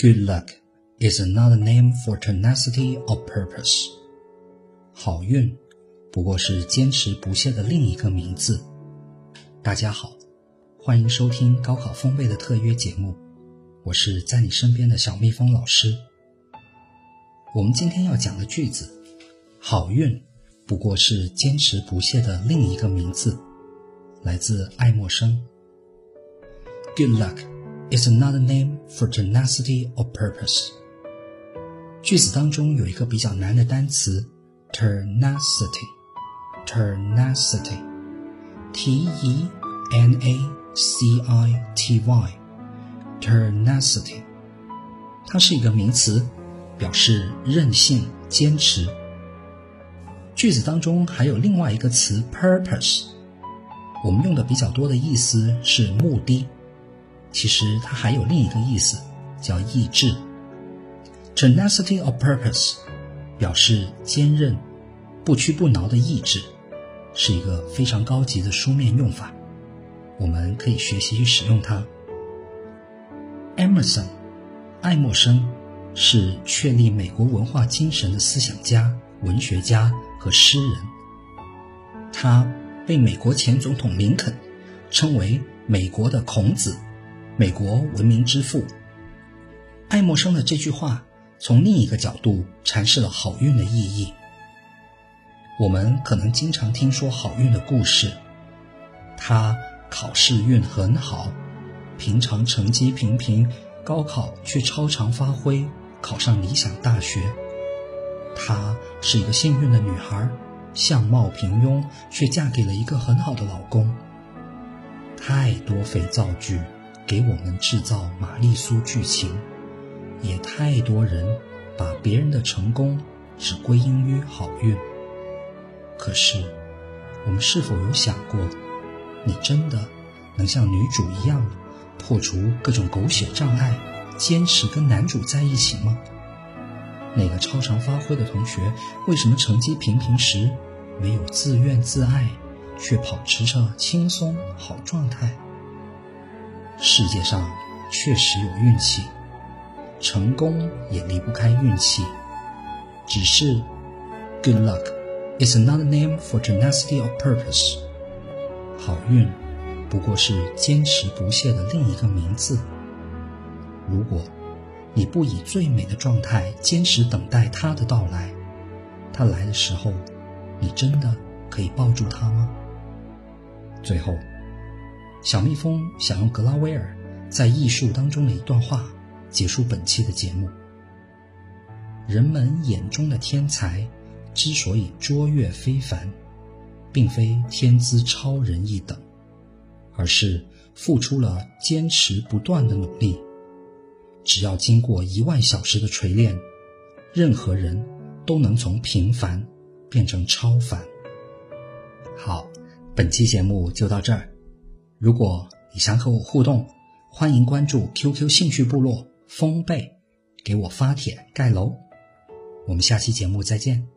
Good luck is another name for tenacity of purpose. 好运不过是坚持不懈的另一个名字。大家好，欢迎收听高考风味的特约节目，我是在你身边的小蜜蜂老师。我们今天要讲的句子，好运不过是坚持不懈的另一个名字，来自爱默生。Good luck is another name for tenacity of purpose。句子当中有一个比较难的单词，tenacity，tenacity，t e n a c i t y，tenacity，它是一个名词，表示韧性、坚持。句子当中还有另外一个词 purpose，我们用的比较多的意思是目的。 其实它还有另一个意思，叫意志。Tenacity of purpose 表示坚韧、不屈不挠的意志，是一个非常高级的书面用法，我们可以学习去使用它。Emerson，爱默生是确立美国文化精神的思想家、文学家和诗人，他被美国前总统林肯称为美国的孔子。美国文明之父爱默生的这句话，从另一个角度阐释了好运的意义。我们可能经常听说好运的故事，他考试运很好，平常成绩平平，高考却超常发挥，考上理想大学。她是一个幸运的女孩，相貌平庸，却嫁给了一个很好的老公。太多肥皂剧。给我们制造玛丽苏剧情，也太多人把别人的成功只归因于好运。可是，我们是否有想过，你真的能像女主一样破除各种狗血障碍，坚持跟男主在一起吗？那个超常发挥的同学，为什么成绩平平时没有自怨自艾，却保持着轻松好状态？世界上确实有运气，成功也离不开运气。只是，good luck is another name for tenacity of purpose。好运不过是坚持不懈的另一个名字。如果你不以最美的状态坚持等待它的到来，它来的时候，你真的可以抱住它吗？最后。小蜜蜂想用格拉威尔在艺术当中的一段话结束本期的节目：人们眼中的天才之所以卓越非凡，并非天资超人一等，而是付出了坚持不断的努力。只要经过一万小时的锤炼，任何人都能从平凡变成超凡。好，本期节目就到这儿。如果你想和我互动，欢迎关注 QQ 兴趣部落风贝，给我发帖盖楼。我们下期节目再见。